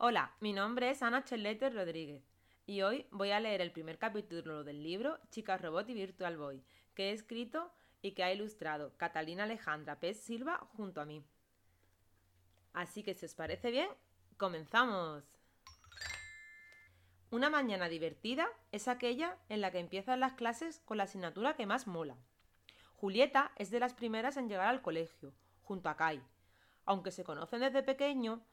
Hola, mi nombre es Ana Chelete Rodríguez y hoy voy a leer el primer capítulo del libro Chica Robot y Virtual Boy, que he escrito y que ha ilustrado Catalina Alejandra Pez Silva junto a mí. Así que si os parece bien, comenzamos. Una mañana divertida es aquella en la que empiezan las clases con la asignatura que más mola. Julieta es de las primeras en llegar al colegio, junto a Kai. Aunque se conocen desde pequeño,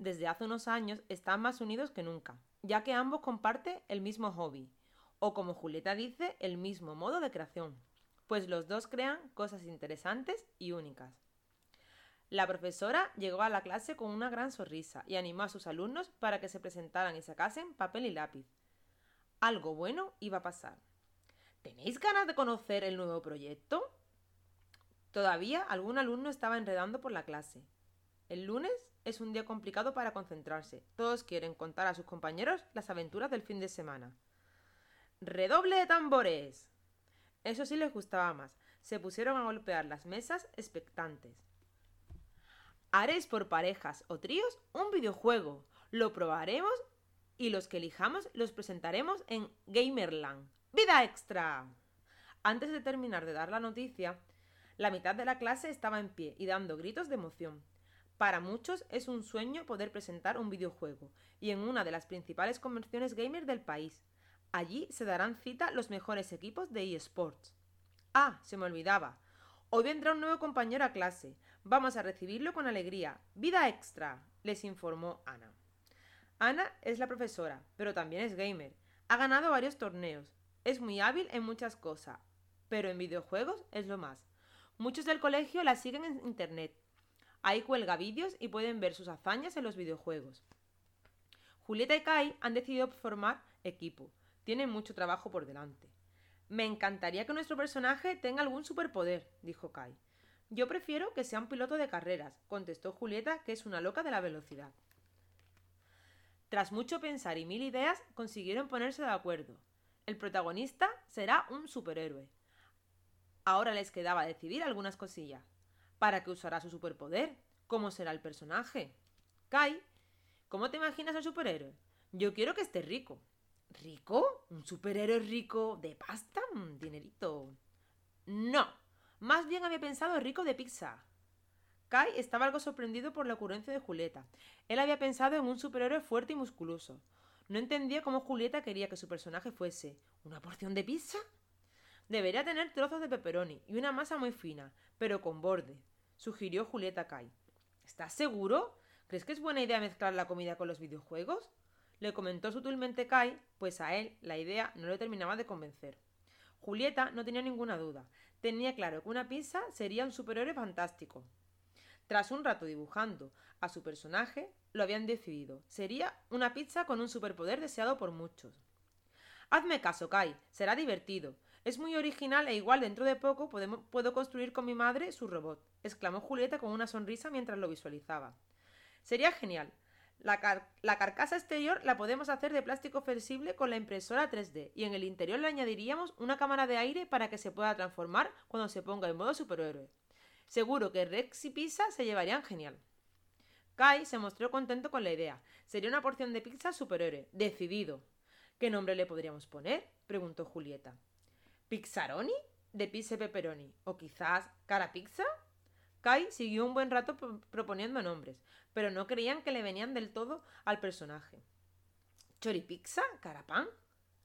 desde hace unos años están más unidos que nunca, ya que ambos comparten el mismo hobby, o como Julieta dice, el mismo modo de creación, pues los dos crean cosas interesantes y únicas. La profesora llegó a la clase con una gran sonrisa y animó a sus alumnos para que se presentaran y sacasen papel y lápiz. Algo bueno iba a pasar. ¿Tenéis ganas de conocer el nuevo proyecto? Todavía algún alumno estaba enredando por la clase. El lunes es un día complicado para concentrarse. Todos quieren contar a sus compañeros las aventuras del fin de semana. ¡Redoble de tambores! Eso sí les gustaba más. Se pusieron a golpear las mesas expectantes. Haréis por parejas o tríos un videojuego. Lo probaremos y los que elijamos los presentaremos en Gamerland. ¡Vida extra! Antes de terminar de dar la noticia, la mitad de la clase estaba en pie y dando gritos de emoción. Para muchos es un sueño poder presentar un videojuego, y en una de las principales convenciones gamer del país. Allí se darán cita los mejores equipos de eSports. Ah, se me olvidaba. Hoy vendrá un nuevo compañero a clase. Vamos a recibirlo con alegría. ¡Vida extra! les informó Ana. Ana es la profesora, pero también es gamer. Ha ganado varios torneos, es muy hábil en muchas cosas, pero en videojuegos es lo más. Muchos del colegio la siguen en internet. Ahí cuelga vídeos y pueden ver sus hazañas en los videojuegos. Julieta y Kai han decidido formar equipo. Tienen mucho trabajo por delante. Me encantaría que nuestro personaje tenga algún superpoder, dijo Kai. Yo prefiero que sea un piloto de carreras, contestó Julieta, que es una loca de la velocidad. Tras mucho pensar y mil ideas, consiguieron ponerse de acuerdo. El protagonista será un superhéroe. Ahora les quedaba decidir algunas cosillas. ¿Para qué usará su superpoder? ¿Cómo será el personaje? Kai, ¿cómo te imaginas al superhéroe? Yo quiero que esté rico. ¿Rico? ¿Un superhéroe rico de pasta? Dinerito. No. Más bien había pensado rico de pizza. Kai estaba algo sorprendido por la ocurrencia de Julieta. Él había pensado en un superhéroe fuerte y musculoso. No entendía cómo Julieta quería que su personaje fuese. ¿Una porción de pizza? Debería tener trozos de pepperoni y una masa muy fina, pero con borde, sugirió Julieta Kai. ¿Estás seguro? ¿Crees que es buena idea mezclar la comida con los videojuegos? Le comentó sutilmente Kai, pues a él la idea no le terminaba de convencer. Julieta no tenía ninguna duda. Tenía claro que una pizza sería un superhéroe fantástico. Tras un rato dibujando a su personaje, lo habían decidido. Sería una pizza con un superpoder deseado por muchos. Hazme caso, Kai, será divertido. Es muy original e igual dentro de poco puedo construir con mi madre su robot, exclamó Julieta con una sonrisa mientras lo visualizaba. Sería genial. La, la, carcasa exterior la podemos hacer de plástico flexible con la impresora 3D y en el interior le añadiríamos una cámara de aire para que se pueda transformar cuando se ponga en modo superhéroe. Seguro que Rex y Pizza se llevarían genial. Kai se mostró contento con la idea. Sería una porción de pizza superhéroe. Decidido. ¿Qué nombre le podríamos poner? preguntó Julieta. ¿Pixaroni? De pizza pepperoni. ¿O quizás cara pizza? Kai siguió un buen rato proponiendo nombres, pero no creían que le venían del todo al personaje. ¿Choripizza? ¿Carapán?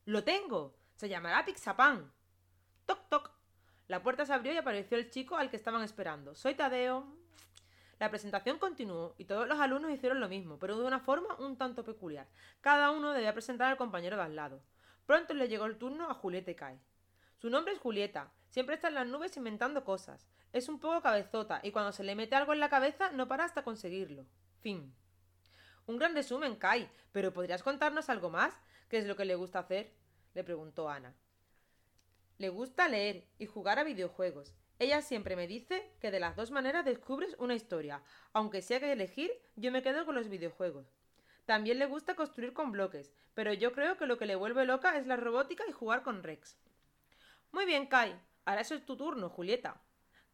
¡Lo tengo! Se llamará Pixapan. Toc toc. La puerta se abrió y apareció el chico al que estaban esperando. Soy Tadeo. La presentación continuó y todos los alumnos hicieron lo mismo, pero de una forma un tanto peculiar. Cada uno debía presentar al compañero de al lado. Pronto le llegó el turno a Julieta y Kai. Su nombre es Julieta. Siempre está en las nubes inventando cosas. Es un poco cabezota y cuando se le mete algo en la cabeza no para hasta conseguirlo. Fin. Un gran resumen, Kai, pero ¿podrías contarnos algo más? ¿Qué es lo que le gusta hacer? le preguntó Ana. Le gusta leer y jugar a videojuegos. Ella siempre me dice que de las dos maneras descubres una historia. Aunque sea que elegir, yo me quedo con los videojuegos. También le gusta construir con bloques, pero yo creo que lo que le vuelve loca es la robótica y jugar con Rex. Muy bien, Kai. Ahora es tu turno, Julieta.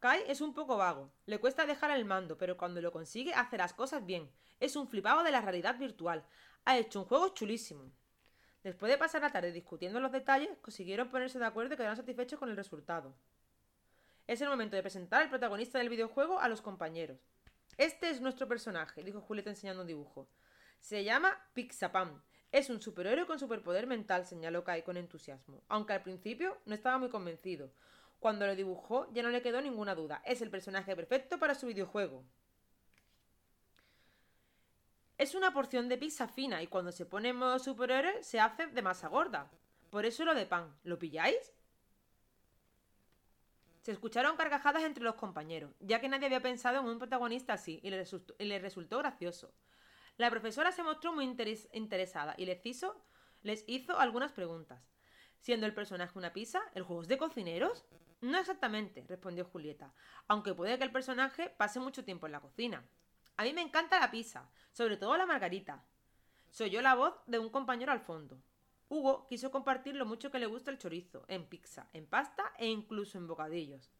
Kai es un poco vago, le cuesta dejar el mando, pero cuando lo consigue hace las cosas bien. Es un flipado de la realidad virtual. Ha hecho un juego chulísimo. Después de pasar la tarde discutiendo los detalles, consiguieron ponerse de acuerdo y quedaron satisfechos con el resultado. Es el momento de presentar al protagonista del videojuego a los compañeros. Este es nuestro personaje, dijo Julieta enseñando un dibujo. Se llama Pixapam. Es un superhéroe con superpoder mental, señaló Kai con entusiasmo, aunque al principio no estaba muy convencido. Cuando lo dibujó ya no le quedó ninguna duda. Es el personaje perfecto para su videojuego. Es una porción de pizza fina y cuando se pone en modo superhéroe se hace de masa gorda. Por eso lo de pan. ¿Lo pilláis? Se escucharon carcajadas entre los compañeros, ya que nadie había pensado en un protagonista así y le resultó, y le resultó gracioso. La profesora se mostró muy interesada y les hizo, les hizo algunas preguntas. Siendo el personaje una pizza, ¿el juego es de cocineros? No exactamente, respondió Julieta, aunque puede que el personaje pase mucho tiempo en la cocina. A mí me encanta la pizza, sobre todo la margarita. Soy yo la voz de un compañero al fondo. Hugo quiso compartir lo mucho que le gusta el chorizo, en pizza, en pasta e incluso en bocadillos.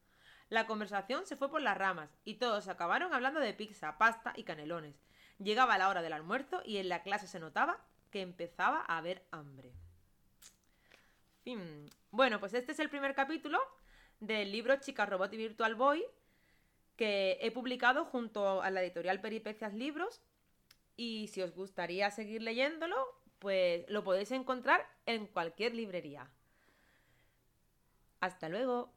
La conversación se fue por las ramas y todos acabaron hablando de pizza, pasta y canelones. Llegaba la hora del almuerzo y en la clase se notaba que empezaba a haber hambre. Fin. Bueno, pues este es el primer capítulo del libro Chica Robot y Virtual Boy que he publicado junto a la editorial Peripecias Libros y si os gustaría seguir leyéndolo, pues lo podéis encontrar en cualquier librería. Hasta luego.